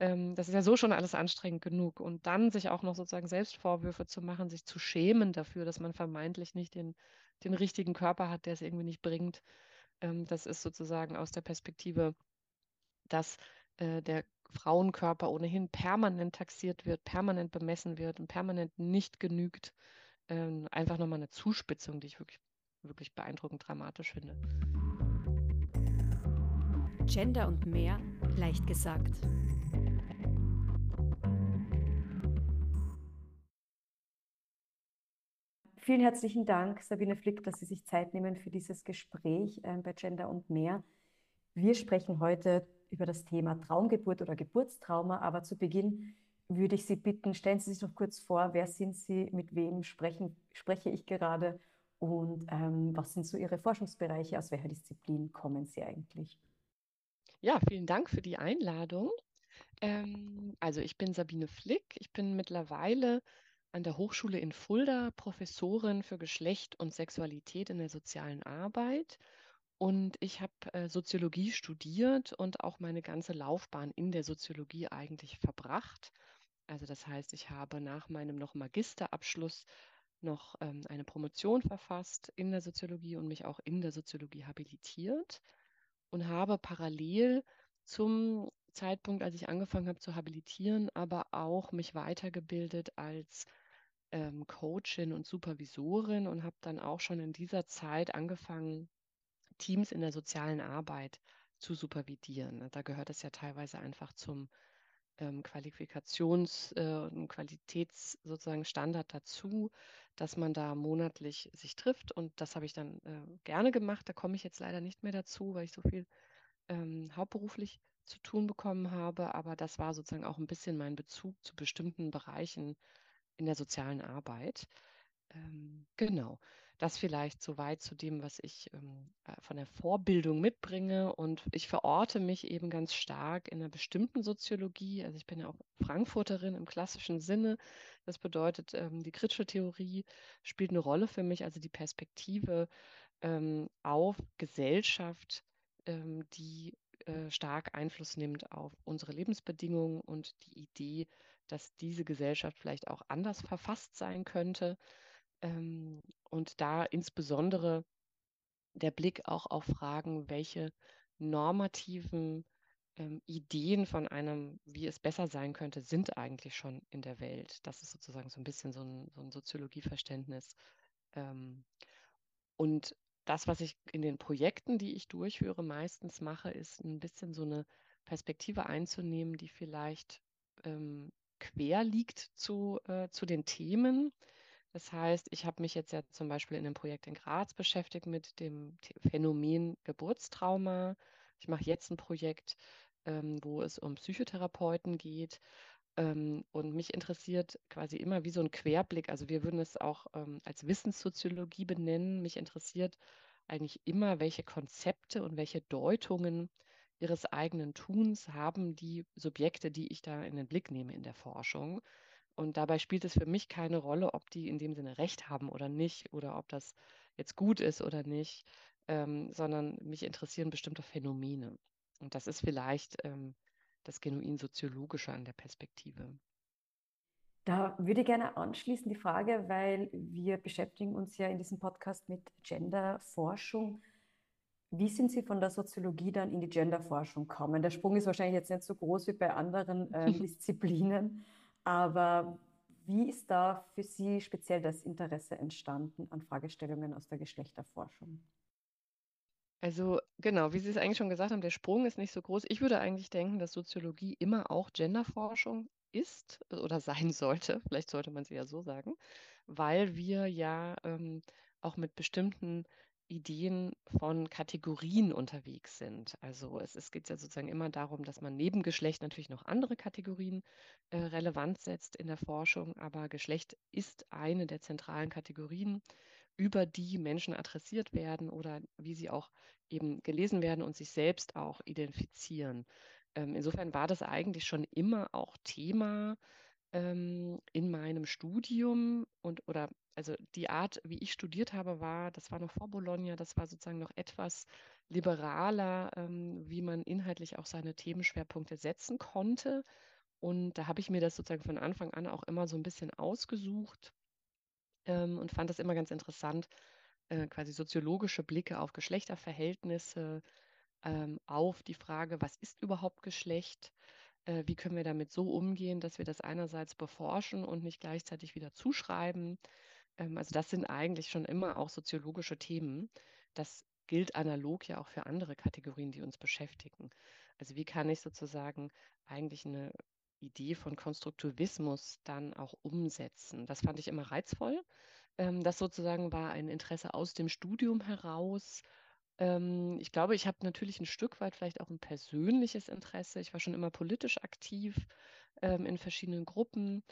Ähm, das ist ja so schon alles anstrengend genug. Und dann sich auch noch sozusagen Selbstvorwürfe zu machen, sich zu schämen dafür, dass man vermeintlich nicht den, den richtigen Körper hat, der es irgendwie nicht bringt. Ähm, das ist sozusagen aus der Perspektive, dass äh, der Frauenkörper ohnehin permanent taxiert wird, permanent bemessen wird und permanent nicht genügt. Ähm, einfach nochmal eine Zuspitzung, die ich wirklich, wirklich beeindruckend dramatisch finde. Gender und mehr leicht gesagt. Vielen herzlichen Dank, Sabine Flick, dass Sie sich Zeit nehmen für dieses Gespräch äh, bei Gender und mehr. Wir sprechen heute über das Thema Traumgeburt oder Geburtstrauma, aber zu Beginn würde ich Sie bitten, stellen Sie sich noch kurz vor, wer sind Sie, mit wem sprechen, spreche ich gerade und ähm, was sind so Ihre Forschungsbereiche, aus welcher Disziplin kommen Sie eigentlich? Ja, vielen Dank für die Einladung. Ähm, also ich bin Sabine Flick, ich bin mittlerweile an der Hochschule in Fulda Professorin für Geschlecht und Sexualität in der sozialen Arbeit. Und ich habe äh, Soziologie studiert und auch meine ganze Laufbahn in der Soziologie eigentlich verbracht. Also das heißt, ich habe nach meinem noch Magisterabschluss noch ähm, eine Promotion verfasst in der Soziologie und mich auch in der Soziologie habilitiert und habe parallel zum Zeitpunkt, als ich angefangen habe zu habilitieren, aber auch mich weitergebildet als ähm, Coachin und Supervisorin und habe dann auch schon in dieser Zeit angefangen, Teams in der sozialen Arbeit zu supervidieren. Da gehört es ja teilweise einfach zum ähm, Qualifikations- äh, und Qualitäts sozusagen Standard dazu, dass man da monatlich sich trifft. Und das habe ich dann äh, gerne gemacht. Da komme ich jetzt leider nicht mehr dazu, weil ich so viel ähm, hauptberuflich zu tun bekommen habe. Aber das war sozusagen auch ein bisschen mein Bezug zu bestimmten Bereichen in der sozialen Arbeit. Ähm, genau, das vielleicht soweit zu dem, was ich ähm, äh, von der Vorbildung mitbringe. Und ich verorte mich eben ganz stark in einer bestimmten Soziologie. Also ich bin ja auch Frankfurterin im klassischen Sinne. Das bedeutet, ähm, die kritische Theorie spielt eine Rolle für mich, also die Perspektive ähm, auf Gesellschaft, ähm, die äh, stark Einfluss nimmt auf unsere Lebensbedingungen und die Idee, dass diese Gesellschaft vielleicht auch anders verfasst sein könnte. Ähm, und da insbesondere der Blick auch auf Fragen, welche normativen ähm, Ideen von einem, wie es besser sein könnte, sind eigentlich schon in der Welt. Das ist sozusagen so ein bisschen so ein, so ein Soziologieverständnis. Ähm, und das, was ich in den Projekten, die ich durchführe, meistens mache, ist ein bisschen so eine Perspektive einzunehmen, die vielleicht ähm, quer liegt zu, äh, zu den Themen, das heißt, ich habe mich jetzt ja zum Beispiel in einem Projekt in Graz beschäftigt mit dem Phänomen Geburtstrauma. Ich mache jetzt ein Projekt, ähm, wo es um Psychotherapeuten geht. Ähm, und mich interessiert quasi immer wie so ein Querblick. Also wir würden es auch ähm, als Wissenssoziologie benennen. Mich interessiert eigentlich immer, welche Konzepte und welche Deutungen ihres eigenen Tuns haben die Subjekte, die ich da in den Blick nehme in der Forschung. Und dabei spielt es für mich keine Rolle, ob die in dem Sinne Recht haben oder nicht oder ob das jetzt gut ist oder nicht, ähm, sondern mich interessieren bestimmte Phänomene. Und das ist vielleicht ähm, das genuin soziologische an der Perspektive. Da würde ich gerne anschließen die Frage, weil wir beschäftigen uns ja in diesem Podcast mit Genderforschung. Wie sind Sie von der Soziologie dann in die Genderforschung gekommen? Der Sprung ist wahrscheinlich jetzt nicht so groß wie bei anderen äh, Disziplinen, aber wie ist da für Sie speziell das Interesse entstanden an Fragestellungen aus der Geschlechterforschung? Also genau, wie Sie es eigentlich schon gesagt haben, der Sprung ist nicht so groß. Ich würde eigentlich denken, dass Soziologie immer auch Genderforschung ist oder sein sollte. Vielleicht sollte man sie ja so sagen, weil wir ja ähm, auch mit bestimmten Ideen von Kategorien unterwegs sind. Also es, es geht ja sozusagen immer darum, dass man neben Geschlecht natürlich noch andere Kategorien äh, relevant setzt in der Forschung, aber Geschlecht ist eine der zentralen Kategorien, über die Menschen adressiert werden oder wie sie auch eben gelesen werden und sich selbst auch identifizieren. Ähm, insofern war das eigentlich schon immer auch Thema ähm, in meinem Studium und oder also die Art, wie ich studiert habe, war, das war noch vor Bologna, das war sozusagen noch etwas liberaler, ähm, wie man inhaltlich auch seine Themenschwerpunkte setzen konnte. Und da habe ich mir das sozusagen von Anfang an auch immer so ein bisschen ausgesucht ähm, und fand das immer ganz interessant, äh, quasi soziologische Blicke auf Geschlechterverhältnisse, ähm, auf die Frage, was ist überhaupt Geschlecht? Äh, wie können wir damit so umgehen, dass wir das einerseits beforschen und nicht gleichzeitig wieder zuschreiben? Ähm, also das sind eigentlich schon immer auch soziologische Themen. Das gilt analog ja auch für andere Kategorien, die uns beschäftigen. Also wie kann ich sozusagen eigentlich eine Idee von Konstruktivismus dann auch umsetzen? Das fand ich immer reizvoll. Ähm, das sozusagen war ein Interesse aus dem Studium heraus. Ähm, ich glaube, ich habe natürlich ein Stück weit vielleicht auch ein persönliches Interesse. Ich war schon immer politisch aktiv ähm, in verschiedenen Gruppen.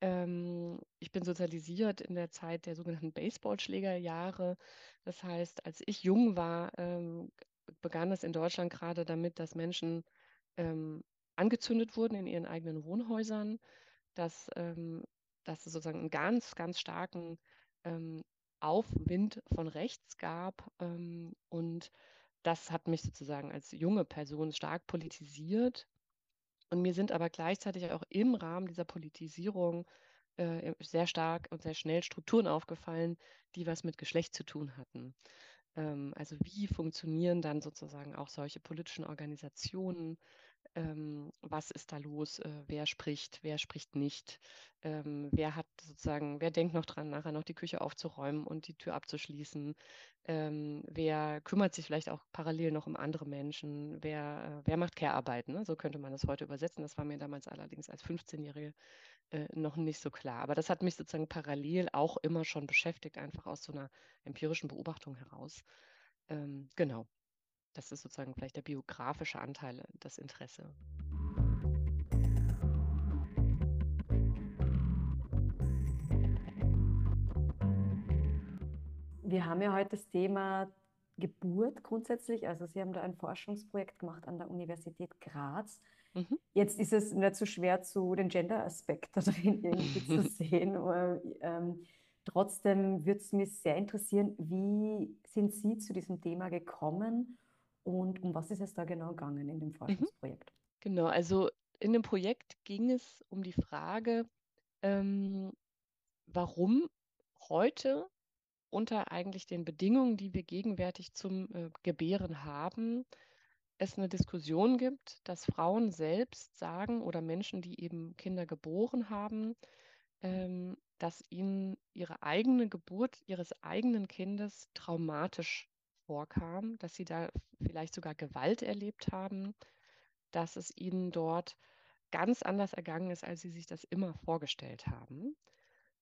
Ähm, ich bin sozialisiert in der Zeit der sogenannten Baseballschlägerjahre. Das heißt, als ich jung war, ähm, begann es in Deutschland gerade damit, dass Menschen ähm, angezündet wurden in ihren eigenen Wohnhäusern, dass, ähm, dass es sozusagen einen ganz, ganz starken ähm, Aufwind von rechts gab. Ähm, und das hat mich sozusagen als junge Person stark politisiert. Und mir sind aber gleichzeitig auch im Rahmen dieser Politisierung äh, sehr stark und sehr schnell Strukturen aufgefallen, die was mit Geschlecht zu tun hatten. Ähm, also wie funktionieren dann sozusagen auch solche politischen Organisationen? Ähm, was ist da los? Äh, wer spricht, wer spricht nicht? Ähm, wer hat sozusagen, wer denkt noch dran, nachher noch die Küche aufzuräumen und die Tür abzuschließen? Ähm, wer kümmert sich vielleicht auch parallel noch um andere Menschen? Wer, äh, wer macht Care-Arbeit? Ne? So könnte man das heute übersetzen. Das war mir damals allerdings als 15-Jährige äh, noch nicht so klar. Aber das hat mich sozusagen parallel auch immer schon beschäftigt, einfach aus so einer empirischen Beobachtung heraus. Ähm, genau. Das ist sozusagen vielleicht der biografische Anteil, das Interesse. Wir haben ja heute das Thema Geburt grundsätzlich. Also Sie haben da ein Forschungsprojekt gemacht an der Universität Graz. Mhm. Jetzt ist es nicht so schwer, zu den Gender-Aspekt da drin irgendwie zu sehen. Aber, ähm, trotzdem würde es mich sehr interessieren, wie sind Sie zu diesem Thema gekommen und um was ist es da genau gegangen in dem mhm. Forschungsprojekt? Genau, also in dem Projekt ging es um die Frage, ähm, warum heute unter eigentlich den Bedingungen, die wir gegenwärtig zum äh, Gebären haben, es eine Diskussion gibt, dass Frauen selbst sagen oder Menschen, die eben Kinder geboren haben, ähm, dass ihnen ihre eigene Geburt ihres eigenen Kindes traumatisch vorkam, dass sie da vielleicht sogar Gewalt erlebt haben, dass es ihnen dort ganz anders ergangen ist, als sie sich das immer vorgestellt haben.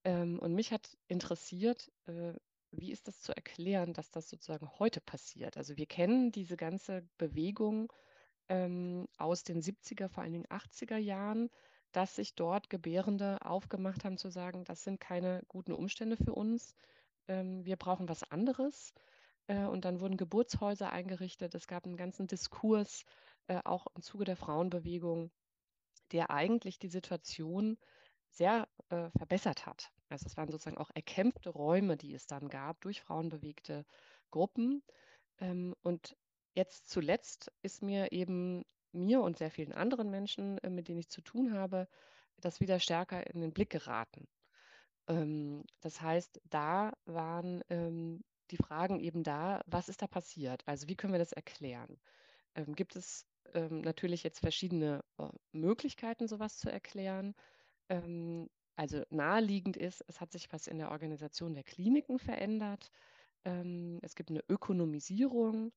Ähm, und mich hat interessiert, äh, wie ist das zu erklären, dass das sozusagen heute passiert? Also wir kennen diese ganze Bewegung ähm, aus den 70er, vor allen Dingen 80er Jahren, dass sich dort Gebärende aufgemacht haben zu sagen, das sind keine guten Umstände für uns, ähm, wir brauchen was anderes. Äh, und dann wurden Geburtshäuser eingerichtet. Es gab einen ganzen Diskurs, äh, auch im Zuge der Frauenbewegung, der eigentlich die Situation sehr äh, verbessert hat. Also es waren sozusagen auch erkämpfte Räume, die es dann gab durch frauenbewegte Gruppen. Ähm, und jetzt zuletzt ist mir eben mir und sehr vielen anderen Menschen, mit denen ich zu tun habe, das wieder stärker in den Blick geraten. Ähm, das heißt, da waren ähm, die Fragen eben da, was ist da passiert? Also wie können wir das erklären? Ähm, gibt es ähm, natürlich jetzt verschiedene äh, Möglichkeiten, sowas zu erklären? Ähm, also naheliegend ist, es hat sich was in der Organisation der Kliniken verändert. Ähm, es gibt eine Ökonomisierung.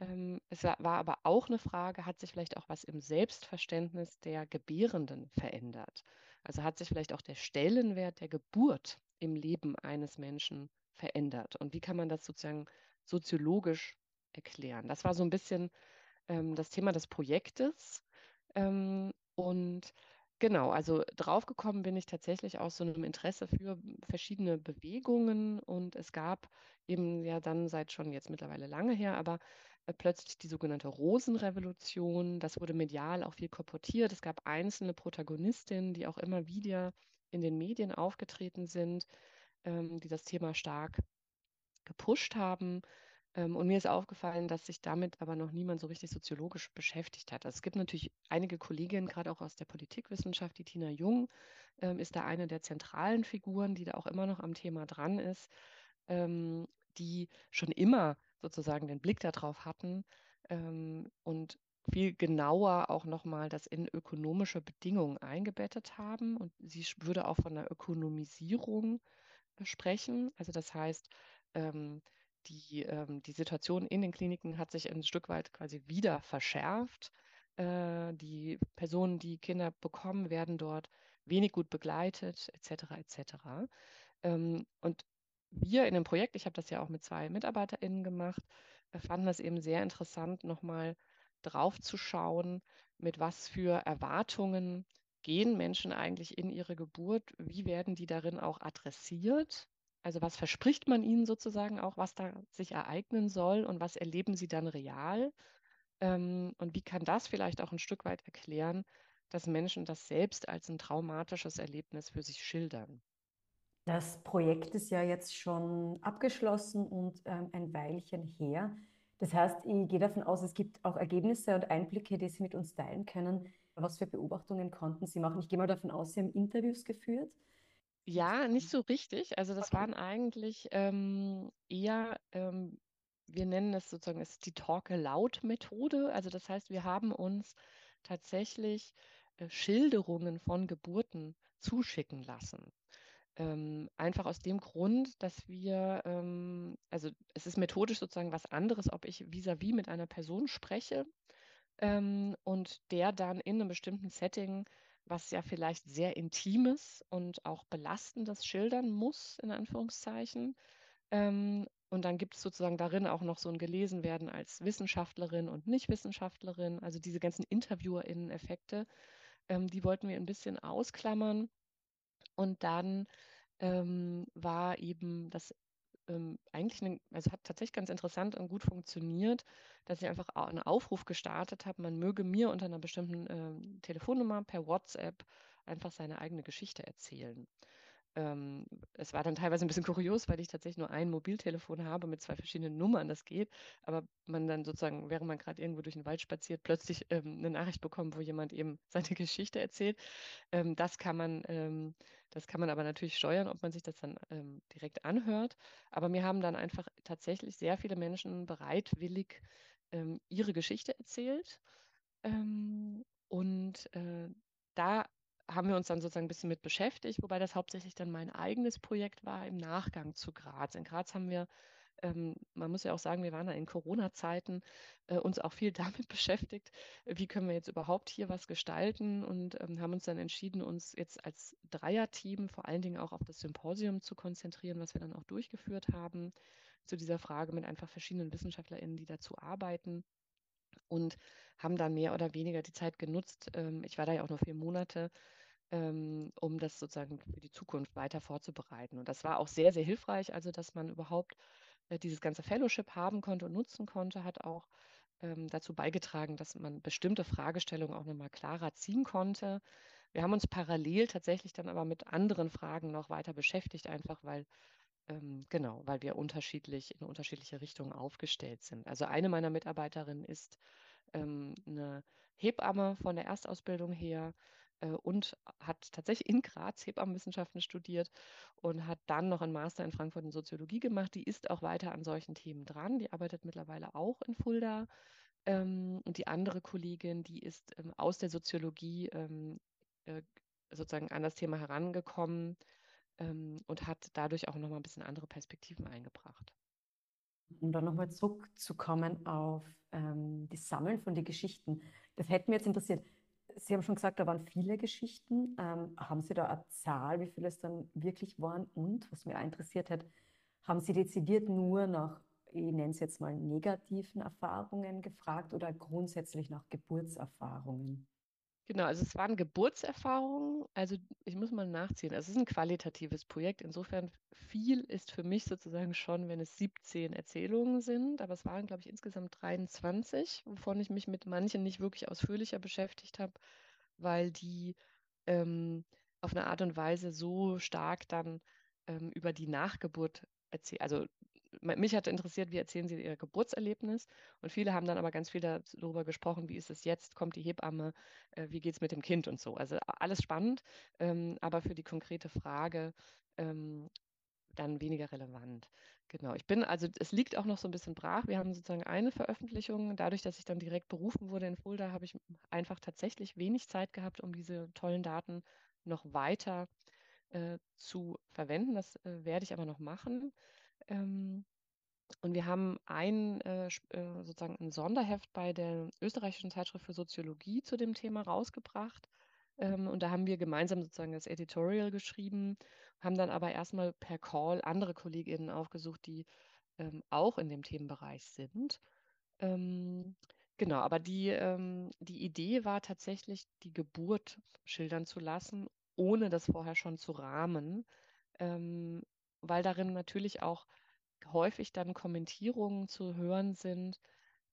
Ähm, es war, war aber auch eine Frage, hat sich vielleicht auch was im Selbstverständnis der Gebärenden verändert? Also hat sich vielleicht auch der Stellenwert der Geburt im Leben eines Menschen verändert? Und wie kann man das sozusagen soziologisch erklären? Das war so ein bisschen ähm, das Thema des Projektes. Ähm, und genau, also draufgekommen bin ich tatsächlich aus so einem Interesse für verschiedene Bewegungen. Und es gab eben ja dann seit schon jetzt mittlerweile lange her, aber äh, plötzlich die sogenannte Rosenrevolution. Das wurde medial auch viel korportiert. Es gab einzelne Protagonistinnen, die auch immer wieder in den Medien aufgetreten sind ähm, die das Thema stark gepusht haben. Ähm, und mir ist aufgefallen, dass sich damit aber noch niemand so richtig soziologisch beschäftigt hat. Also es gibt natürlich einige Kolleginnen, gerade auch aus der Politikwissenschaft, die Tina Jung ähm, ist da eine der zentralen Figuren, die da auch immer noch am Thema dran ist, ähm, die schon immer sozusagen den Blick darauf hatten ähm, und viel genauer auch nochmal das in ökonomische Bedingungen eingebettet haben. Und sie würde auch von einer Ökonomisierung sprechen. Also das heißt, ähm, die, ähm, die Situation in den Kliniken hat sich ein Stück weit quasi wieder verschärft. Äh, die Personen, die Kinder bekommen, werden dort wenig gut begleitet, etc. etc. Ähm, und wir in dem Projekt, ich habe das ja auch mit zwei MitarbeiterInnen gemacht, äh, fanden das eben sehr interessant, nochmal drauf zu schauen, mit was für Erwartungen gehen Menschen eigentlich in ihre Geburt, wie werden die darin auch adressiert also was verspricht man ihnen sozusagen auch, was da sich ereignen soll und was erleben sie dann real? Ähm, und wie kann das vielleicht auch ein Stück weit erklären, dass Menschen das selbst als ein traumatisches Erlebnis für sich schildern? Das Projekt ist ja jetzt schon abgeschlossen und ähm, ein Weilchen her. Das heißt, ich gehe davon aus, es gibt auch Ergebnisse und Einblicke, die Sie mit uns teilen können. Was für Beobachtungen konnten Sie machen? Ich gehe mal davon aus, Sie haben Interviews geführt. Ja, nicht so richtig. Also das waren eigentlich ähm, eher, ähm, wir nennen es sozusagen, es ist die Talk-Aloud-Methode. Also das heißt, wir haben uns tatsächlich äh, Schilderungen von Geburten zuschicken lassen. Ähm, einfach aus dem Grund, dass wir, ähm, also es ist methodisch sozusagen was anderes, ob ich vis-à-vis -vis mit einer Person spreche ähm, und der dann in einem bestimmten Setting was ja vielleicht sehr Intimes und auch Belastendes schildern muss, in Anführungszeichen. Ähm, und dann gibt es sozusagen darin auch noch so ein Gelesenwerden als Wissenschaftlerin und Nicht-Wissenschaftlerin, also diese ganzen InterviewerInnen-Effekte, ähm, die wollten wir ein bisschen ausklammern. Und dann ähm, war eben das ähm, eigentlich, eine, also hat tatsächlich ganz interessant und gut funktioniert, dass ich einfach einen Aufruf gestartet habe, man möge mir unter einer bestimmten äh, Telefonnummer per WhatsApp einfach seine eigene Geschichte erzählen. Ähm, es war dann teilweise ein bisschen kurios, weil ich tatsächlich nur ein Mobiltelefon habe mit zwei verschiedenen Nummern, das geht, aber man dann sozusagen, während man gerade irgendwo durch den Wald spaziert, plötzlich ähm, eine Nachricht bekommt, wo jemand eben seine Geschichte erzählt. Ähm, das kann man, ähm, das kann man aber natürlich steuern, ob man sich das dann ähm, direkt anhört. Aber mir haben dann einfach tatsächlich sehr viele Menschen bereitwillig ähm, ihre Geschichte erzählt. und äh, da haben wir uns dann sozusagen ein bisschen mit beschäftigt, wobei das hauptsächlich dann mein eigenes Projekt war im Nachgang zu Graz. In Graz haben wir, ähm, man muss ja auch sagen, wir waren da in Corona-Zeiten, äh, uns auch viel damit beschäftigt, wie können wir jetzt überhaupt hier was gestalten und ähm, haben uns dann entschieden, uns jetzt als Dreierteam vor allen Dingen auch auf das Symposium zu konzentrieren, was wir dann auch durchgeführt haben, zu dieser Frage mit einfach verschiedenen WissenschaftlerInnen, die dazu arbeiten und haben dann mehr oder weniger die Zeit genutzt. Ähm, ich war da ja auch nur vier Monate, ähm, um das sozusagen für die Zukunft weiter vorzubereiten. Und das war auch sehr, sehr hilfreich, also dass man überhaupt äh, dieses ganze Fellowship haben konnte und nutzen konnte, hat auch ähm, dazu beigetragen, dass man bestimmte Fragestellungen auch nochmal klarer ziehen konnte. Wir haben uns parallel tatsächlich dann aber mit anderen Fragen noch weiter beschäftigt, einfach weil ähm, genau, weil wir unterschiedlich in unterschiedliche Richtungen aufgestellt sind. Also eine meiner Mitarbeiterinnen ist ähm, eine Hebamme von der Erstausbildung her äh, und hat tatsächlich in Graz Hebammenwissenschaften studiert und hat dann noch einen Master in Frankfurt in Soziologie gemacht. Die ist auch weiter an solchen Themen dran. Die arbeitet mittlerweile auch in Fulda. Ähm, und die andere Kollegin, die ist ähm, aus der Soziologie ähm, äh, sozusagen an das Thema herangekommen ähm, und hat dadurch auch nochmal ein bisschen andere Perspektiven eingebracht. Um dann nochmal zurückzukommen auf ähm, das Sammeln von den Geschichten. Das hätte mich jetzt interessiert. Sie haben schon gesagt, da waren viele Geschichten. Ähm, haben Sie da eine Zahl, wie viele es dann wirklich waren? Und, was mich auch interessiert hat, haben Sie dezidiert nur nach, ich nenne es jetzt mal, negativen Erfahrungen gefragt oder grundsätzlich nach Geburtserfahrungen? Genau, also es waren Geburtserfahrungen. Also ich muss mal nachziehen. Es ist ein qualitatives Projekt. Insofern viel ist für mich sozusagen schon, wenn es 17 Erzählungen sind. Aber es waren, glaube ich, insgesamt 23, wovon ich mich mit manchen nicht wirklich ausführlicher beschäftigt habe, weil die ähm, auf eine Art und Weise so stark dann ähm, über die Nachgeburt erzählen. Also mich hat interessiert, wie erzählen Sie Ihr Geburtserlebnis? Und viele haben dann aber ganz viel darüber gesprochen, wie ist es jetzt, kommt die Hebamme, äh, wie geht es mit dem Kind und so. Also alles spannend, ähm, aber für die konkrete Frage ähm, dann weniger relevant. Genau. Ich bin, also es liegt auch noch so ein bisschen brach. Wir haben sozusagen eine Veröffentlichung. Dadurch, dass ich dann direkt berufen wurde in Fulda, habe ich einfach tatsächlich wenig Zeit gehabt, um diese tollen Daten noch weiter äh, zu verwenden. Das äh, werde ich aber noch machen. Ähm, und wir haben ein äh, äh, sozusagen ein Sonderheft bei der österreichischen Zeitschrift für Soziologie zu dem Thema rausgebracht. Ähm, und da haben wir gemeinsam sozusagen das Editorial geschrieben, haben dann aber erstmal per Call andere KollegInnen aufgesucht, die ähm, auch in dem Themenbereich sind. Ähm, genau, aber die, ähm, die Idee war tatsächlich, die Geburt schildern zu lassen, ohne das vorher schon zu rahmen, ähm, weil darin natürlich auch häufig dann Kommentierungen zu hören sind,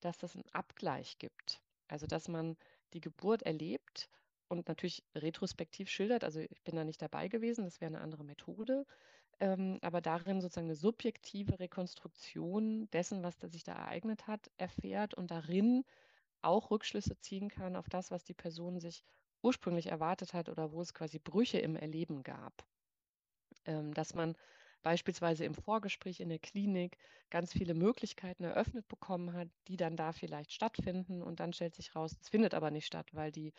dass es einen Abgleich gibt. Also dass man die Geburt erlebt und natürlich retrospektiv schildert. Also ich bin da nicht dabei gewesen, das wäre eine andere Methode. Ähm, aber darin sozusagen eine subjektive Rekonstruktion dessen, was sich da ereignet hat, erfährt und darin auch Rückschlüsse ziehen kann auf das, was die Person sich ursprünglich erwartet hat oder wo es quasi Brüche im Erleben gab. Ähm, dass man beispielsweise im Vorgespräch in der Klinik ganz viele Möglichkeiten eröffnet bekommen hat, die dann da vielleicht stattfinden und dann stellt sich raus, es findet aber nicht statt, weil die,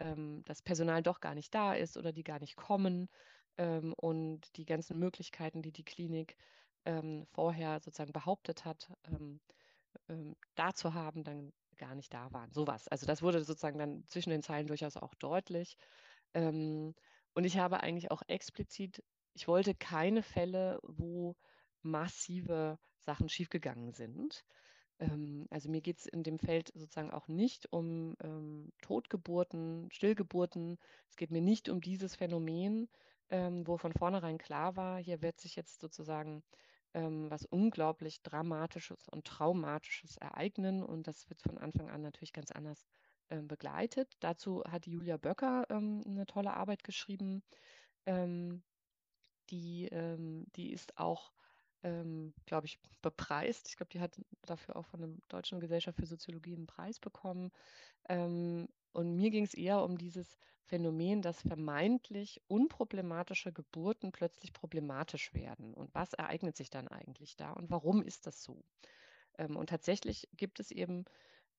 ähm, das Personal doch gar nicht da ist oder die gar nicht kommen ähm, und die ganzen Möglichkeiten, die die Klinik ähm, vorher sozusagen behauptet hat, ähm, ähm, da zu haben, dann gar nicht da waren. Sowas. Also das wurde sozusagen dann zwischen den Zeilen durchaus auch deutlich. Ähm, und ich habe eigentlich auch explizit ich wollte keine Fälle, wo massive Sachen schiefgegangen sind. Ähm, also mir geht es in dem Feld sozusagen auch nicht um ähm, Totgeburten, Stillgeburten. Es geht mir nicht um dieses Phänomen, ähm, wo von vornherein klar war, hier wird sich jetzt sozusagen ähm, was unglaublich Dramatisches und Traumatisches ereignen und das wird von Anfang an natürlich ganz anders ähm, begleitet. Dazu hat Julia Böcker ähm, eine tolle Arbeit geschrieben die, ähm, die ist auch, ähm, glaube ich, bepreist. Ich glaube, die hat dafür auch von der Deutschen Gesellschaft für Soziologie einen Preis bekommen. Ähm, und mir ging es eher um dieses Phänomen, dass vermeintlich unproblematische Geburten plötzlich problematisch werden. Und was ereignet sich dann eigentlich da und warum ist das so? Ähm, und tatsächlich gibt es eben,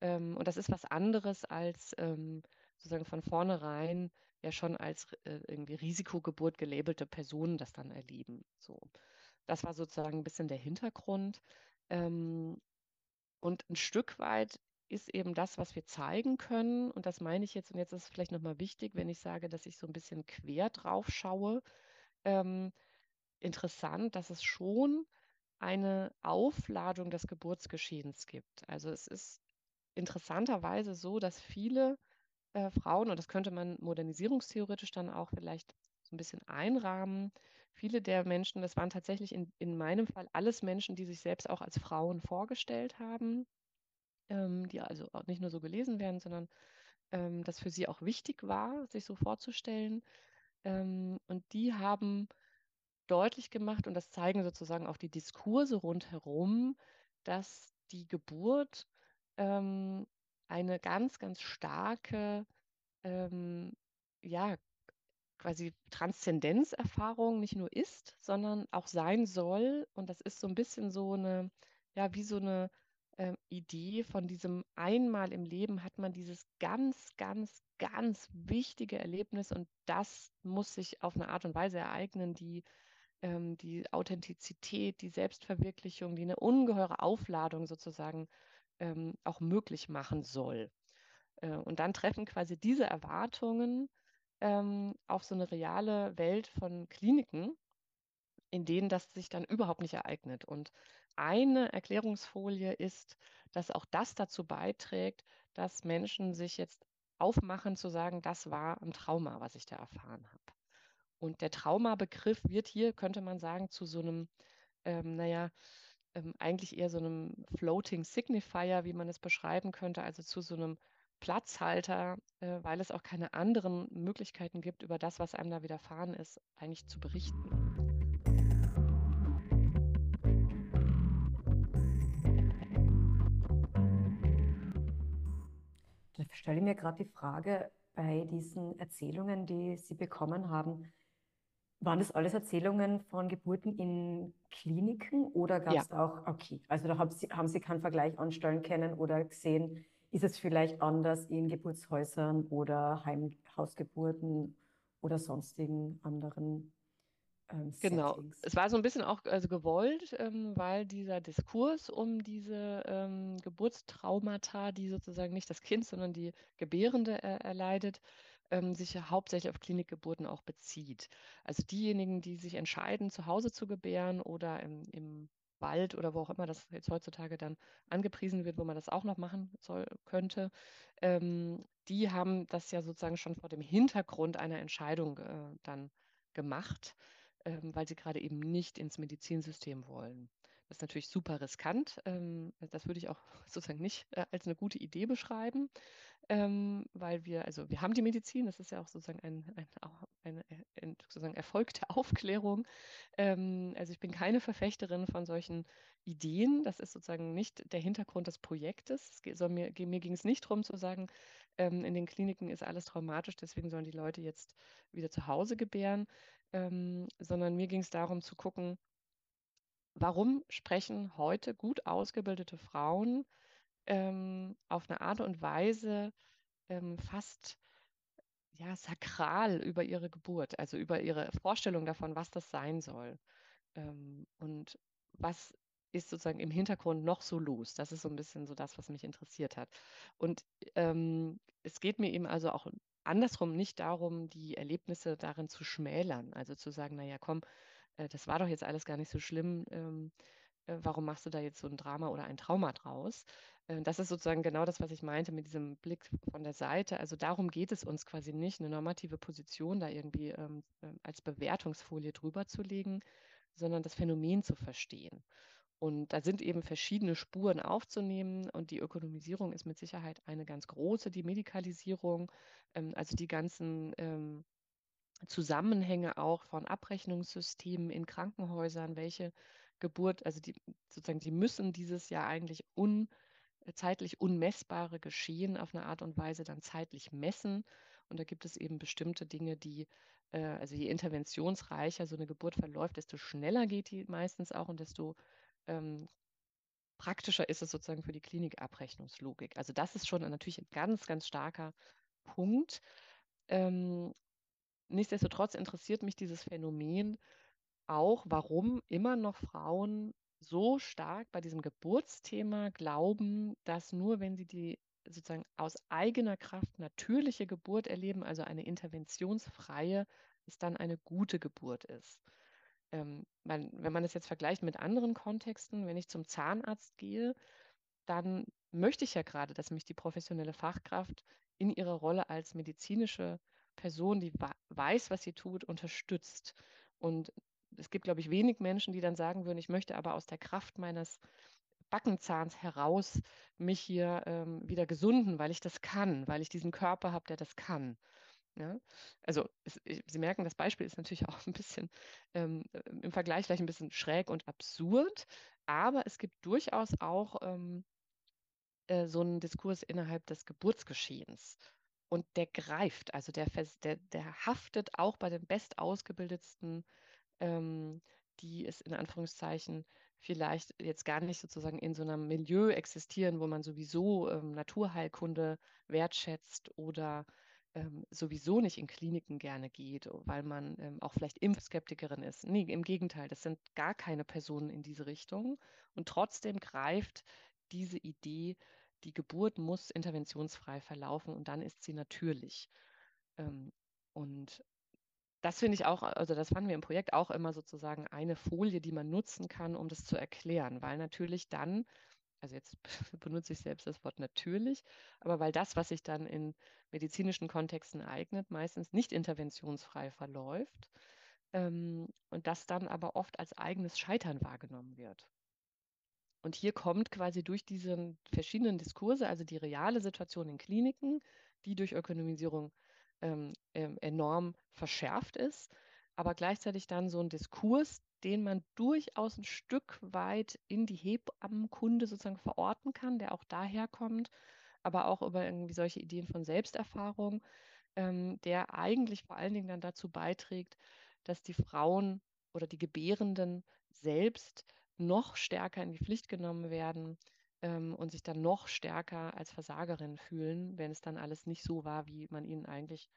ähm, und das ist was anderes als ähm, sozusagen von vornherein ja schon als äh, irgendwie Risikogeburt gelabelte Personen das dann erleben. So, das war sozusagen ein bisschen der Hintergrund. Ähm, und ein Stück weit ist eben das, was wir zeigen können, und das meine ich jetzt, und jetzt ist es vielleicht nochmal wichtig, wenn ich sage, dass ich so ein bisschen quer drauf schaue, ähm, interessant, dass es schon eine Aufladung des Geburtsgeschehens gibt. Also es ist interessanterweise so, dass viele äh, Frauen, und das könnte man modernisierungstheoretisch dann auch vielleicht so ein bisschen einrahmen. Viele der Menschen, das waren tatsächlich in, in meinem Fall alles Menschen, die sich selbst auch als Frauen vorgestellt haben, ähm, die also auch nicht nur so gelesen werden, sondern ähm, das für sie auch wichtig war, sich so vorzustellen. Ähm, und die haben deutlich gemacht, und das zeigen sozusagen auch die Diskurse rundherum, dass die Geburt ähm, eine ganz, ganz starke, ähm, ja, quasi Transzendenzerfahrung nicht nur ist, sondern auch sein soll. Und das ist so ein bisschen so eine, ja, wie so eine äh, Idee von diesem einmal im Leben hat man dieses ganz, ganz, ganz wichtige Erlebnis und das muss sich auf eine Art und Weise ereignen, die ähm, die Authentizität, die Selbstverwirklichung, die eine ungeheure Aufladung sozusagen ähm, auch möglich machen soll. Äh, und dann treffen quasi diese Erwartungen ähm, auf so eine reale Welt von Kliniken, in denen das sich dann überhaupt nicht ereignet. Und eine Erklärungsfolie ist, dass auch das dazu beiträgt, dass Menschen sich jetzt aufmachen zu sagen, das war ein Trauma, was ich da erfahren habe. Und der Traumabegriff wird hier, könnte man sagen, zu so einem, ähm, naja, ähm, eigentlich eher so einem Floating Signifier, wie man es beschreiben könnte, also zu so einem Platzhalter, äh, weil es auch keine anderen Möglichkeiten gibt, über das, was einem da widerfahren ist, eigentlich zu berichten. Da stelle ich mir gerade die Frage bei diesen Erzählungen, die Sie bekommen haben, waren das alles Erzählungen von Geburten in Kliniken oder gab es ja. auch, okay, also da haben Sie, haben Sie keinen Vergleich anstellen können oder gesehen, ist es vielleicht anders in Geburtshäusern oder Heimhausgeburten oder sonstigen anderen ähm, Genau, es war so ein bisschen auch also gewollt, ähm, weil dieser Diskurs um diese ähm, Geburtstraumata, die sozusagen nicht das Kind, sondern die Gebärende äh, erleidet, ähm, sich hauptsächlich auf Klinikgeburten auch bezieht. Also diejenigen, die sich entscheiden, zu Hause zu gebären oder im, im Wald oder wo auch immer das jetzt heutzutage dann angepriesen wird, wo man das auch noch machen soll, könnte, ähm, die haben das ja sozusagen schon vor dem Hintergrund einer Entscheidung äh, dann gemacht, ähm, weil sie gerade eben nicht ins Medizinsystem wollen. Das ist natürlich super riskant. Ähm, das würde ich auch sozusagen nicht äh, als eine gute Idee beschreiben, ähm, weil wir, also wir haben die Medizin, das ist ja auch sozusagen ein, ein, eine ein, sozusagen Erfolg der Aufklärung. Ähm, also ich bin keine Verfechterin von solchen Ideen. Das ist sozusagen nicht der Hintergrund des Projektes. Soll mir, mir ging es nicht darum zu sagen, ähm, in den Kliniken ist alles traumatisch, deswegen sollen die Leute jetzt wieder zu Hause gebären, ähm, sondern mir ging es darum zu gucken, warum sprechen heute gut ausgebildete Frauen ähm, auf eine Art und Weise ähm, fast ja, sakral über ihre Geburt, also über ihre Vorstellung davon, was das sein soll. Ähm, und was ist sozusagen im Hintergrund noch so los? Das ist so ein bisschen so das, was mich interessiert hat. Und ähm, es geht mir eben also auch andersrum nicht darum, die Erlebnisse darin zu schmälern, also zu sagen, naja, komm, äh, das war doch jetzt alles gar nicht so schlimm. Ähm, äh, warum machst du da jetzt so ein Drama oder ein Trauma draus? Äh, das ist sozusagen genau das, was ich meinte mit diesem Blick von der Seite. Also darum geht es uns quasi nicht, eine normative Position da irgendwie ähm, als Bewertungsfolie drüber zu legen, sondern das Phänomen zu verstehen. Und da sind eben verschiedene Spuren aufzunehmen und die Ökonomisierung ist mit Sicherheit eine ganz große, die Medikalisierung, ähm, also die ganzen ähm, Zusammenhänge auch von Abrechnungssystemen in Krankenhäusern, welche Geburt, also die sozusagen, die müssen dieses Jahr eigentlich un, zeitlich unmessbare Geschehen auf eine Art und Weise dann zeitlich messen. Und da gibt es eben bestimmte Dinge, die, äh, also je interventionsreicher so eine Geburt verläuft, desto schneller geht die meistens auch und desto ähm, praktischer ist es sozusagen für die Klinikabrechnungslogik. Also das ist schon natürlich ein ganz, ganz starker Punkt. Ähm, nichtsdestotrotz interessiert mich dieses Phänomen auch, warum immer noch Frauen so stark bei diesem Geburtsthema glauben, dass nur wenn sie die sozusagen aus eigener Kraft natürliche Geburt erleben, also eine interventionsfreie, es dann eine gute Geburt ist. Ähm, man, wenn man das jetzt vergleicht mit anderen Kontexten, wenn ich zum Zahnarzt gehe, dann möchte ich ja gerade, dass mich die professionelle Fachkraft in ihrer Rolle als medizinische Person, die weiß, was sie tut, unterstützt. Und es gibt, glaube ich, wenig Menschen, die dann sagen würden, ich möchte aber aus der Kraft meines Backenzahns heraus mich hier ähm, wieder gesunden, weil ich das kann, weil ich diesen Körper habe, der das kann. Ja? Also es, Sie merken, das Beispiel ist natürlich auch ein bisschen ähm, im Vergleich vielleicht ein bisschen schräg und absurd, aber es gibt durchaus auch ähm, äh, so einen Diskurs innerhalb des Geburtsgeschehens. Und der greift, also der, der, der haftet auch bei den bestausgebildetsten ähm, die es in Anführungszeichen vielleicht jetzt gar nicht sozusagen in so einem Milieu existieren, wo man sowieso ähm, Naturheilkunde wertschätzt oder ähm, sowieso nicht in Kliniken gerne geht, weil man ähm, auch vielleicht Impfskeptikerin ist. Nee, im Gegenteil, das sind gar keine Personen in diese Richtung. Und trotzdem greift diese Idee, die Geburt muss interventionsfrei verlaufen und dann ist sie natürlich. Ähm, und das finde ich auch, also das fanden wir im Projekt auch immer sozusagen eine Folie, die man nutzen kann, um das zu erklären, weil natürlich dann, also jetzt benutze ich selbst das Wort natürlich, aber weil das, was sich dann in medizinischen Kontexten eignet, meistens nicht interventionsfrei verläuft ähm, und das dann aber oft als eigenes Scheitern wahrgenommen wird. Und hier kommt quasi durch diese verschiedenen Diskurse, also die reale Situation in Kliniken, die durch Ökonomisierung ähm, ähm, enorm verschärft ist, aber gleichzeitig dann so ein Diskurs, den man durchaus ein Stück weit in die Hebammenkunde sozusagen verorten kann, der auch daherkommt, aber auch über irgendwie solche Ideen von Selbsterfahrung, ähm, der eigentlich vor allen Dingen dann dazu beiträgt, dass die Frauen oder die Gebärenden selbst noch stärker in die Pflicht genommen werden ähm, und sich dann noch stärker als Versagerin fühlen, wenn es dann alles nicht so war, wie man ihnen eigentlich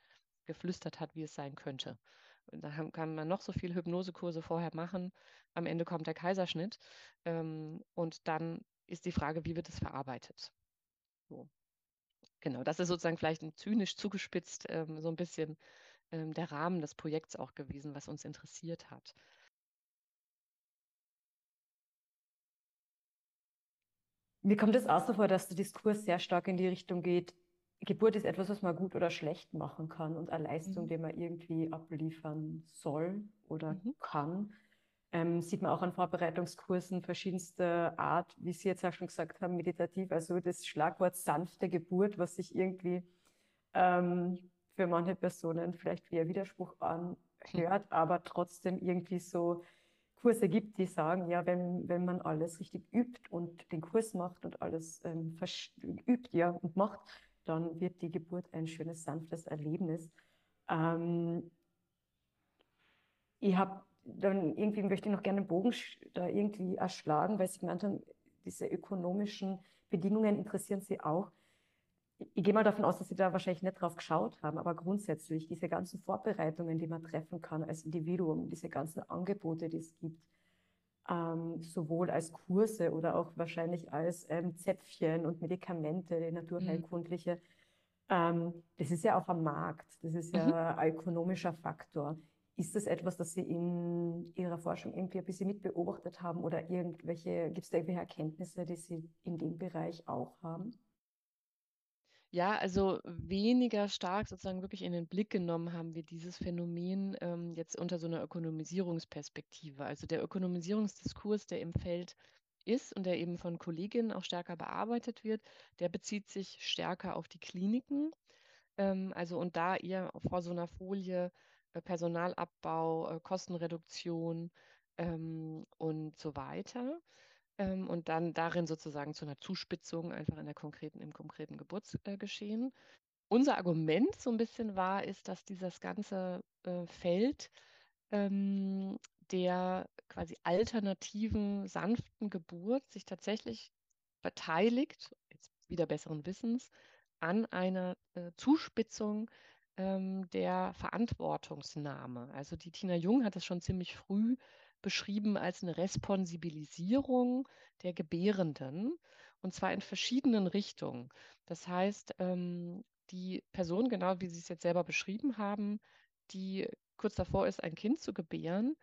geflüstert hat, wie es sein könnte. Da kann man noch so viele Hypnosekurse vorher machen. Am Ende kommt der Kaiserschnitt. Ähm, und dann ist die Frage, wie wird es verarbeitet? So. Genau, das ist sozusagen vielleicht ein zynisch zugespitzt ähm, so ein bisschen ähm, der Rahmen des Projekts auch gewesen, was uns interessiert hat. Mir kommt es auch so vor, dass der Diskurs sehr stark in die Richtung geht, Geburt ist etwas, was man gut oder schlecht machen kann und eine Leistung, Mhm. die man irgendwie abliefern soll oder Mhm. kann. Ähm, sieht man auch an Vorbereitungskursen verschiedenster Art, wie Sie jetzt auch schon gesagt haben, meditativ. Also das Schlagwort sanfte Geburt, was sich irgendwie ähm, für manche Personen vielleicht wie ein Widerspruch anhört, aber trotzdem irgendwie so Kurse gibt, die sagen, ja, wenn, wenn man alles richtig übt und den Kurs macht und alles ähm, übt, ja, und macht, dann wird die Geburt ein schönes, sanftes Erlebnis. Ähm, ich habe dann irgendwie möchte ich noch gerne den Bogen da irgendwie erschlagen, weil Sie gemeint haben, diese ökonomischen Bedingungen interessieren Sie auch. Ich, gehe mal davon aus, dass Sie da wahrscheinlich nicht drauf geschaut haben, aber grundsätzlich diese ganzen Vorbereitungen, die man treffen kann als Individuum, diese ganzen Angebote, die es gibt, ähm, sowohl als Kurse oder auch wahrscheinlich als ähm, Zäpfchen und Medikamente, die naturheilkundliche. Ähm, das ist ja auch am Markt, das ist ja ein ökonomischer Faktor. Ist das etwas, das Sie in Ihrer Forschung irgendwie ein bisschen mit beobachtet haben oder irgendwelche, gibt es da irgendwelche Erkenntnisse, die Sie in dem Bereich auch haben? Ja, also weniger stark sozusagen wirklich in den Blick genommen haben wir dieses Phänomen ähm, jetzt unter so einer Ökonomisierungsperspektive. Also der Ökonomisierungsdiskurs, der im Feld ist und der eben von Kolleginnen auch stärker bearbeitet wird, der bezieht sich stärker auf die Kliniken. Ähm, also und da eher vor so einer Folie äh, Personalabbau, äh, Kostenreduktion ähm, und so weiter. Ähm, und dann darin sozusagen zu einer Zuspitzung einfach in der konkreten, im konkreten Geburtsgeschehen. Unser Argument so ein bisschen war, ist, dass dieses ganze äh, Feld ähm, der quasi alternativen, sanften Geburt sich tatsächlich beteiligt, jetzt wieder besseren Wissens, an einer äh, Zuspitzung ähm, der Verantwortungsnahme. Also die Tina Jung hat es schon ziemlich früh beschrieben als eine Responsibilisierung der Gebärenden und zwar in verschiedenen Richtungen. Das heißt, ähm, die Person, genau wie Sie es jetzt selber beschrieben haben, die kurz davor ist, ein Kind zu gebären,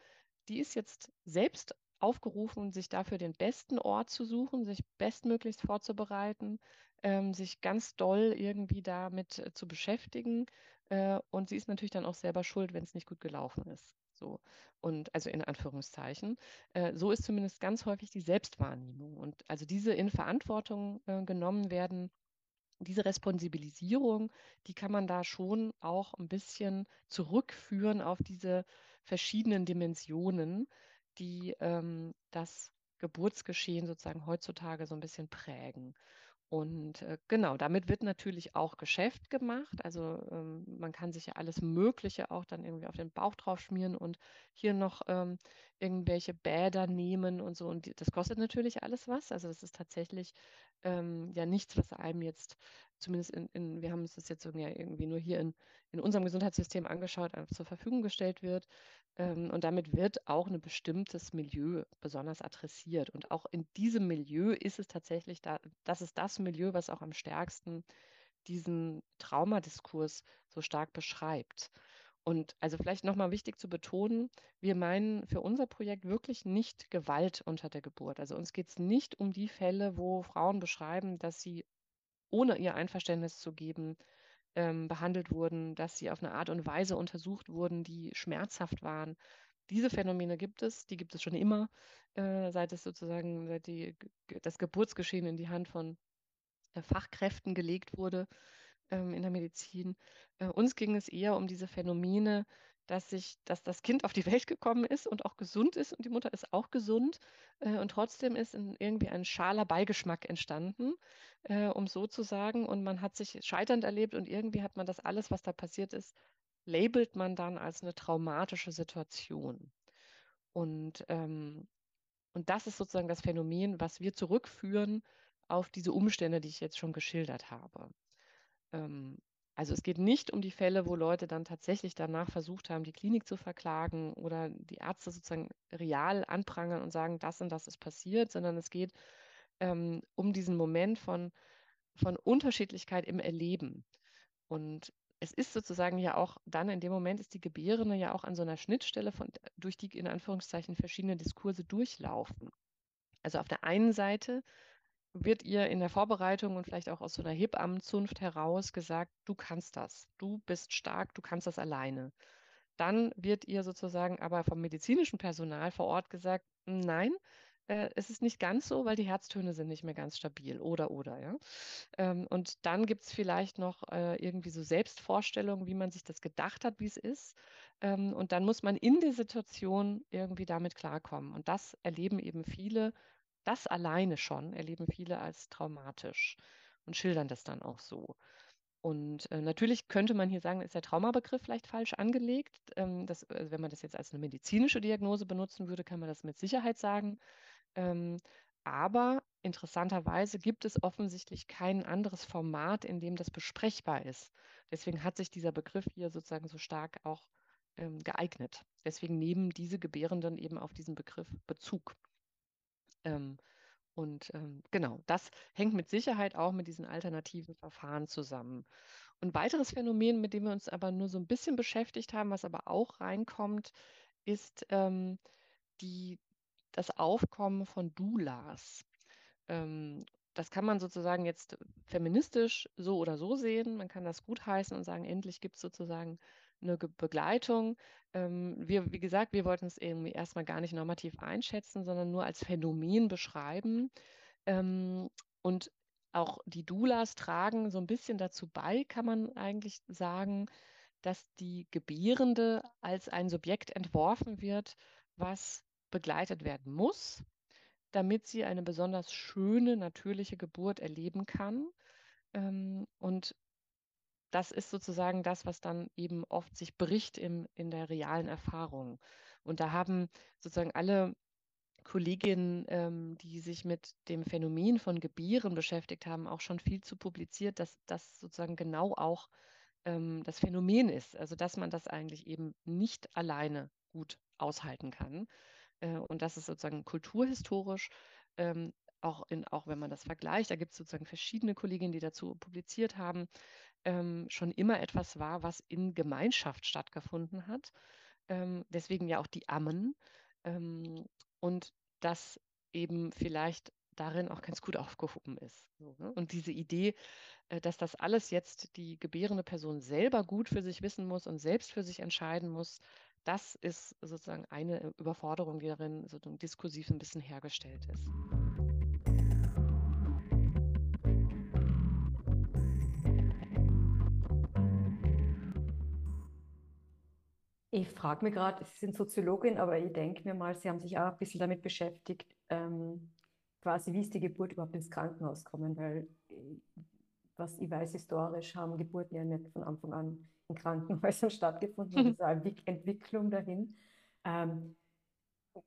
die ist jetzt selbst aufgerufen, sich dafür den besten Ort zu suchen, sich bestmöglichst vorzubereiten, ähm, sich ganz doll irgendwie damit äh, zu beschäftigen. Äh, und sie ist natürlich dann auch selber schuld, wenn es nicht gut gelaufen ist. So. Und also in Anführungszeichen. Äh, so ist zumindest ganz häufig die Selbstwahrnehmung. Und also diese in Verantwortung äh, genommen werden, diese Responsibilisierung, die kann man da schon auch ein bisschen zurückführen auf diese verschiedenen Dimensionen, die ähm, das Geburtsgeschehen sozusagen heutzutage so ein bisschen prägen. Und äh, genau, damit wird natürlich auch Geschäft gemacht. Also ähm, man kann sich ja alles Mögliche auch dann irgendwie auf den Bauch drauf schmieren und hier noch ähm, irgendwelche Bäder nehmen und so. Und die, das kostet natürlich alles was. Also das ist tatsächlich ähm, ja nichts, was einem jetzt, zumindest in, in wir haben uns das jetzt irgendwie nur hier in, in unserem Gesundheitssystem angeschaut, zur Verfügung gestellt wird. Ähm, und damit wird auch ein bestimmtes Milieu besonders adressiert. Und auch in diesem Milieu ist es tatsächlich da, das ist das Milieu, was auch am stärksten diesen Traumadiskurs so stark beschreibt. Und also vielleicht nochmal wichtig zu betonen, wir meinen für unser Projekt wirklich nicht Gewalt unter der Geburt. Also uns geht es nicht um die Fälle, wo Frauen beschreiben, dass sie ohne ihr Einverständnis zu geben, ähm, behandelt wurden, dass sie auf eine Art und Weise untersucht wurden, die schmerzhaft waren. Diese Phänomene gibt es, die gibt es schon immer, äh, seit es sozusagen, seit die, das Geburtsgeschehen in die Hand von äh, Fachkräften gelegt wurde ähm, in der Medizin. Äh, uns ging es eher um diese Phänomene, dass sich, dass das Kind auf die Welt gekommen ist und auch gesund ist und die Mutter ist auch gesund äh, und trotzdem ist in, irgendwie ein schaler Beigeschmack entstanden, äh, um so zu sagen, und man hat sich scheiternd erlebt und irgendwie hat man das alles, was da passiert ist, labelt man dann als eine traumatische Situation. Und, ähm, und das ist sozusagen das Phänomen, was wir zurückführen auf diese Umstände, die ich jetzt schon geschildert habe. Ähm, also es geht nicht um die Fälle, wo Leute dann tatsächlich danach versucht haben, die Klinik zu verklagen oder die Ärzte sozusagen real anprangern und sagen, das und das ist passiert, sondern es geht ähm, um diesen Moment von, von Unterschiedlichkeit im Erleben. Und es ist sozusagen ja auch dann in dem Moment ist die Gebärende ja auch an so einer Schnittstelle, von, durch die in Anführungszeichen verschiedene Diskurse durchlaufen. Also auf der einen Seite wird ihr in der Vorbereitung und vielleicht auch aus so einer Hebammenzunft heraus gesagt, du kannst das, du bist stark, du kannst das alleine. Dann wird ihr sozusagen aber vom medizinischen Personal vor Ort gesagt, nein, äh, es ist nicht ganz so, weil die Herztöne sind nicht mehr ganz stabil oder oder, ja. Ähm, und dann gibt es vielleicht noch äh, irgendwie so Selbstvorstellungen, wie man sich das gedacht hat, wie es ist. Ähm, und dann muss man in der Situation irgendwie damit klarkommen. Und das erleben eben viele das alleine schon erleben viele als traumatisch und schildern das dann auch so. Und äh, natürlich könnte man hier sagen, ist der Traumabegriff vielleicht falsch angelegt. Ähm, das, also wenn man das jetzt als eine medizinische Diagnose benutzen würde, kann man das mit Sicherheit sagen. Ähm, aber interessanterweise gibt es offensichtlich kein anderes Format, in dem das besprechbar ist. Deswegen hat sich dieser Begriff hier sozusagen so stark auch ähm, geeignet. Deswegen nehmen diese Gebärenden eben auf diesen Begriff Bezug. Ähm, und ähm, genau, das hängt mit Sicherheit auch mit diesen alternativen Verfahren zusammen. Und weiteres Phänomen, mit dem wir uns aber nur so ein bisschen beschäftigt haben, was aber auch reinkommt, ist ähm, die, das Aufkommen von Doulas. Ähm, das kann man sozusagen jetzt feministisch so oder so sehen. Man kann das gutheißen und sagen, endlich gibt es sozusagen eine Begleitung. Ähm, wir, wie gesagt, wir wollten es irgendwie erstmal gar nicht normativ einschätzen, sondern nur als Phänomen beschreiben. Ähm, und auch die Doulas tragen so ein bisschen dazu bei, kann man eigentlich sagen, dass die Gebärende als ein Subjekt entworfen wird, was begleitet werden muss, damit sie eine besonders schöne, natürliche Geburt erleben kann. Ähm, und das ist sozusagen das, was dann eben oft sich bricht im, in der realen Erfahrung. Und da haben sozusagen alle Kolleginnen, ähm, die sich mit dem Phänomen von Gebieren beschäftigt haben, auch schon viel zu publiziert, dass das sozusagen genau auch ähm, das Phänomen ist. Also dass man das eigentlich eben nicht alleine gut aushalten kann. Äh, und das ist sozusagen kulturhistorisch ähm, auch, in, auch wenn man das vergleicht, da gibt es sozusagen verschiedene Kolleginnen, die dazu publiziert haben, ähm, schon immer etwas war, was in Gemeinschaft stattgefunden hat. Ähm, deswegen ja auch die Ammen. Ähm, und das eben vielleicht darin auch ganz gut aufgehoben ist. So, ne? Und diese Idee, äh, dass das alles jetzt die gebärende Person selber gut für sich wissen muss und selbst für sich entscheiden muss, das ist sozusagen eine Überforderung, die darin so diskursiv ein bisschen hergestellt ist. Ich frage mich gerade, Sie sind Soziologin, aber ich denke mir mal, Sie haben sich auch ein bisschen damit beschäftigt, ähm, quasi wie ist die Geburt überhaupt ins Krankenhaus kommen, weil äh, was ich weiß, historisch haben Geburten ja nicht von Anfang an in Krankenhäusern stattgefunden, mhm. es ist eine Entwicklung dahin. Ähm,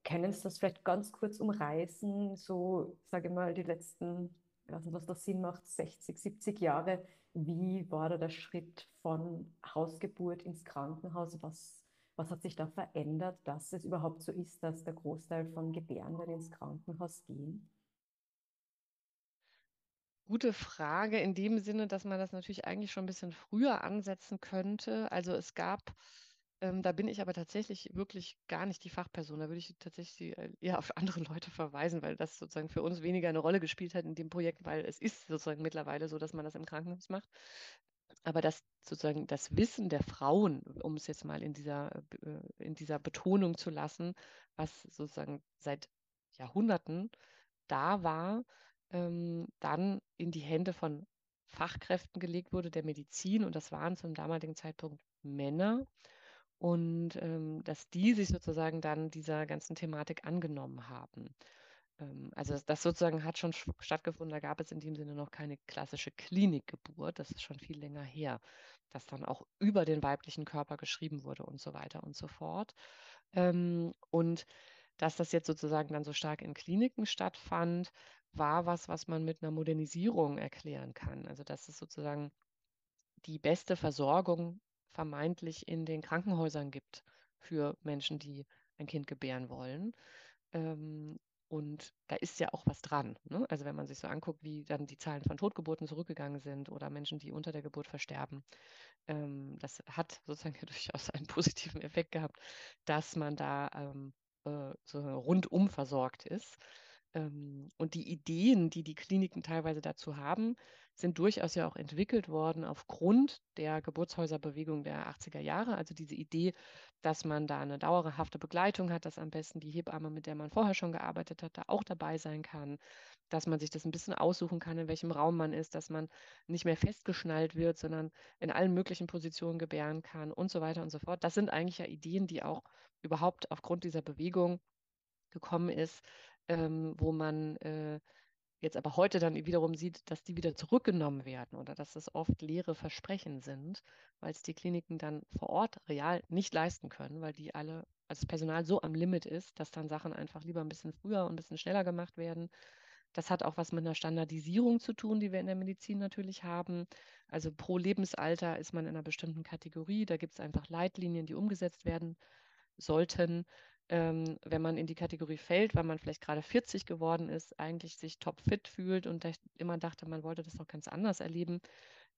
können Sie das vielleicht ganz kurz umreißen, so, sage ich mal, die letzten, was das Sinn macht, 60, 70 Jahre, wie war da der Schritt von Hausgeburt ins Krankenhaus? Was was hat sich da verändert, dass es überhaupt so ist, dass der Großteil von Gebärenden ins Krankenhaus gehen? Gute Frage in dem Sinne, dass man das natürlich eigentlich schon ein bisschen früher ansetzen könnte. Also es gab, ähm, da bin ich aber tatsächlich wirklich gar nicht die Fachperson. Da würde ich tatsächlich äh, eher auf andere Leute verweisen, weil das sozusagen für uns weniger eine Rolle gespielt hat in dem Projekt, weil es ist sozusagen mittlerweile so, dass man das im Krankenhaus macht aber dass sozusagen das Wissen der Frauen, um es jetzt mal in dieser, äh, in dieser Betonung zu lassen, was sozusagen seit Jahrhunderten da war, ähm, dann in die Hände von Fachkräften gelegt wurde, der Medizin, und das waren zum damaligen Zeitpunkt Männer. und ähm, dass die sich sozusagen dann dieser ganzen Thematik angenommen haben. Ähm, also das, das, sozusagen hat schon stattgefunden, da gab es in dem Sinne noch keine klassische Klinikgeburt, das ist schon viel länger her, dass dann auch über den weiblichen Körper geschrieben wurde und so weiter und so fort. Ähm, und dass das jetzt sozusagen dann so stark in Kliniken stattfand, war was, was man mit einer Modernisierung erklären kann. Also dass es sozusagen die beste Versorgung vermeintlich in den Krankenhäusern gibt für Menschen, die ein Kind gebären wollen. Und da ist ja auch was dran. Ne? Also wenn man sich so anguckt, wie dann die Zahlen von Totgeburten zurückgegangen sind oder Menschen, die unter der Geburt versterben, ähm, das hat sozusagen ja durchaus einen positiven Effekt gehabt, dass man da ähm, äh, so rundum versorgt ist. Ähm, und die Ideen, die die Kliniken teilweise dazu haben, sind durchaus ja auch entwickelt worden aufgrund der Geburtshäuserbewegung der 80er Jahre. Also diese Idee, dass man da eine dauerhafte Begleitung hat, dass am besten die Hebamme, mit der man vorher schon gearbeitet hat, da auch dabei sein kann, dass man sich das ein bisschen aussuchen kann, in welchem Raum man ist, dass man nicht mehr festgeschnallt wird, sondern in allen möglichen Positionen gebären kann und so weiter und so fort. Das sind eigentlich ja Ideen, die auch überhaupt aufgrund dieser Bewegung gekommen ist, ähm, wo man äh, jetzt aber heute dann wiederum sieht, dass die wieder zurückgenommen werden oder dass es oft leere Versprechen sind, weil es die Kliniken dann vor Ort real nicht leisten können, weil die alle, also das Personal so am Limit ist, dass dann Sachen einfach lieber ein bisschen früher und ein bisschen schneller gemacht werden. Das hat auch was mit einer Standardisierung zu tun, die wir in der Medizin natürlich haben. Also pro Lebensalter ist man in einer bestimmten Kategorie. Da gibt es einfach Leitlinien, die umgesetzt werden sollten ähm, wenn man in die Kategorie fällt, weil man vielleicht gerade 40 geworden ist, eigentlich sich topfit fühlt und immer dachte, man wollte das noch ganz anders erleben,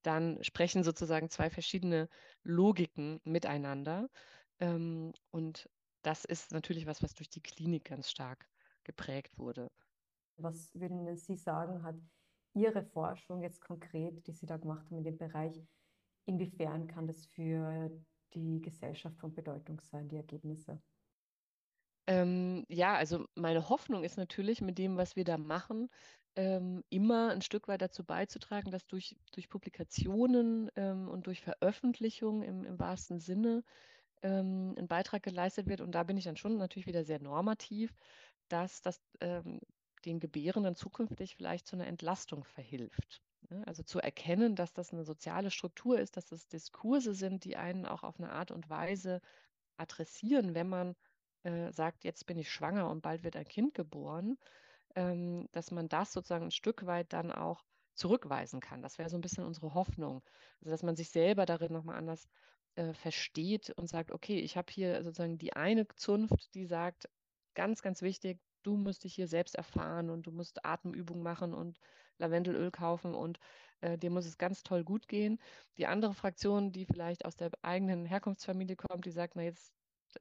dann sprechen sozusagen zwei verschiedene Logiken miteinander. Ähm, und das ist natürlich was, was durch die Klinik ganz stark geprägt wurde. Was würden Sie sagen, hat Ihre Forschung jetzt konkret, die Sie da gemacht haben in dem Bereich, inwiefern kann das für die Gesellschaft von Bedeutung sein, die Ergebnisse? Ähm, ja, also meine Hoffnung ist natürlich mit dem, was wir da machen, ähm, immer ein Stück weit dazu beizutragen, dass durch, durch Publikationen ähm, und durch Veröffentlichung im, im wahrsten Sinne ähm, ein Beitrag geleistet wird. Und da bin ich dann schon natürlich wieder sehr normativ, dass das ähm, den Gebärenden zukünftig vielleicht zu einer Entlastung verhilft. Ne? Also zu erkennen, dass das eine soziale Struktur ist, dass das Diskurse sind, die einen auch auf eine Art und Weise adressieren, wenn man äh, sagt, jetzt bin ich schwanger und bald wird ein Kind geboren, ähm, dass man das sozusagen ein Stück weit dann auch zurückweisen kann. Das wäre so ein bisschen unsere Hoffnung. Also dass man sich selber darin nochmal anders äh, versteht und sagt, okay, ich habe hier sozusagen die eine Zunft, die sagt, ganz, ganz wichtig, du musst dich hier selbst erfahren und du musst Atemübungen machen und Lavendelöl kaufen und äh, dir muss es ganz toll gut gehen. Die andere Fraktion, die vielleicht aus der eigenen Herkunftsfamilie kommt, die sagt, na jetzt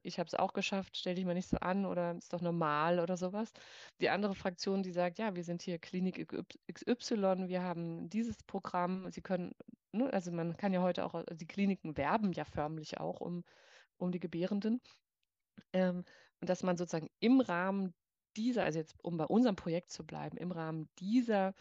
ich habe es auch geschafft, stell dich mal nicht so an oder ist doch normal oder sowas. Die andere Fraktion, die sagt, ja, wir sind hier Klinik XY, wir haben dieses Programm, Sie können, ne, also man kann ja heute auch, also die Kliniken werben ja förmlich auch um, um die Gebärenden. Ähm, und dass man sozusagen im Rahmen dieser, also jetzt um bei unserem Projekt zu bleiben, im Rahmen dieser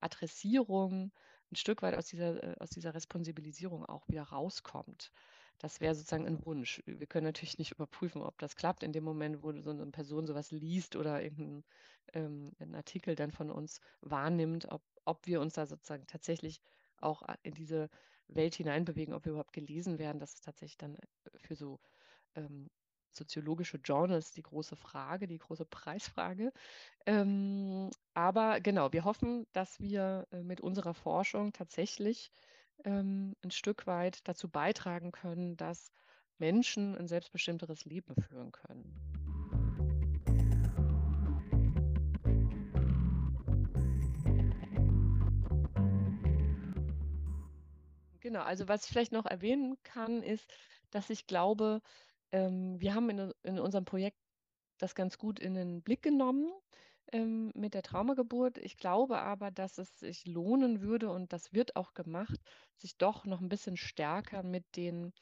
Adressierung ein Stück weit aus dieser, äh, aus dieser Responsibilisierung auch wieder rauskommt. Das wäre sozusagen ein Wunsch. Wir können natürlich nicht überprüfen, ob das klappt in dem Moment, wo so eine Person sowas liest oder irgendeinen ähm, Artikel dann von uns wahrnimmt, ob, ob wir uns da sozusagen tatsächlich auch in diese Welt hineinbewegen, ob wir überhaupt gelesen werden. Das ist tatsächlich dann äh, für so ähm, soziologische Journals die große Frage, die große Preisfrage. Ähm, aber genau, wir hoffen, dass wir äh, mit unserer Forschung tatsächlich ähm, ein Stück weit dazu beitragen können, dass Menschen ein selbstbestimmteres Leben führen können. Genau, also was ich vielleicht noch erwähnen kann, ist, dass ich glaube, ähm, wir haben in, in unserem Projekt das ganz gut in den Blick genommen ähm, mit der Traumageburt. Ich glaube aber, dass es sich lohnen würde und das wird auch gemacht, sich doch noch ein bisschen stärker mit den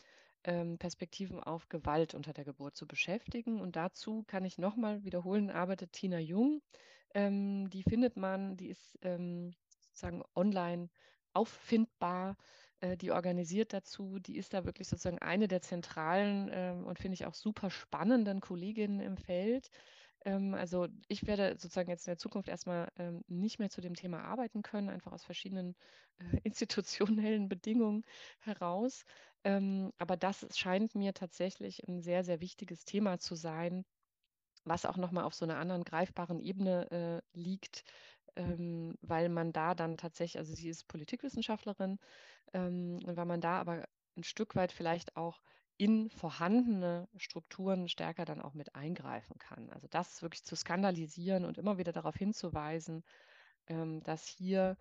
ähm, Perspektiven auf Gewalt unter der Geburt zu beschäftigen. Und dazu kann ich nochmal wiederholen, arbeitet Tina Jung. Ähm, die findet man, die ist ähm, sozusagen online auffindbar äh, die organisiert dazu, die ist da wirklich sozusagen eine der zentralen ähm, und finde ich auch super spannenden Kolleginnen im Feld. Ähm, also ich werde sozusagen jetzt in der Zukunft erstmal ähm, nicht mehr zu dem Thema arbeiten können, einfach aus verschiedenen äh, institutionellen Bedingungen heraus. Ähm, aber das scheint mir tatsächlich ein sehr, sehr wichtiges Thema zu sein, was auch nochmal auf so einer anderen greifbaren Ebene äh, liegt, ähm, weil man da dann tatsächlich, also sie ist Politikwissenschaftlerin, ähm, weil man da aber ein Stück weit vielleicht auch in vorhandene Strukturen stärker dann auch mit eingreifen kann. Also das wirklich zu skandalisieren und immer wieder darauf hinzuweisen, ähm, dass hier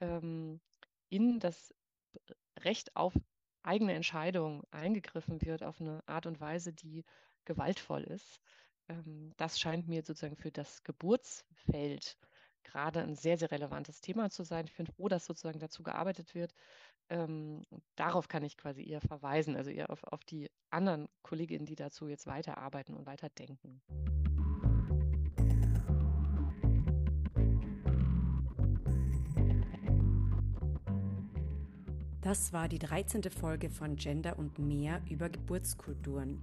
ähm, in das Recht auf eigene Entscheidung eingegriffen wird auf eine Art und Weise, die gewaltvoll ist. Ähm, das scheint mir sozusagen für das Geburtsfeld gerade ein sehr, sehr relevantes Thema zu sein. Ich bin froh, dass sozusagen dazu gearbeitet wird. Ähm, darauf kann ich quasi eher verweisen, also eher auf, auf die anderen Kolleginnen, die dazu jetzt weiterarbeiten und weiterdenken. Das war die 13. Folge von Gender und mehr über Geburtskulturen.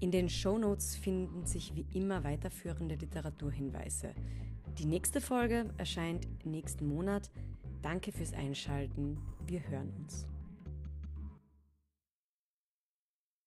In den Shownotes finden sich wie immer weiterführende Literaturhinweise. Die nächste Folge erscheint nächsten Monat. Danke fürs Einschalten. Wir hören uns.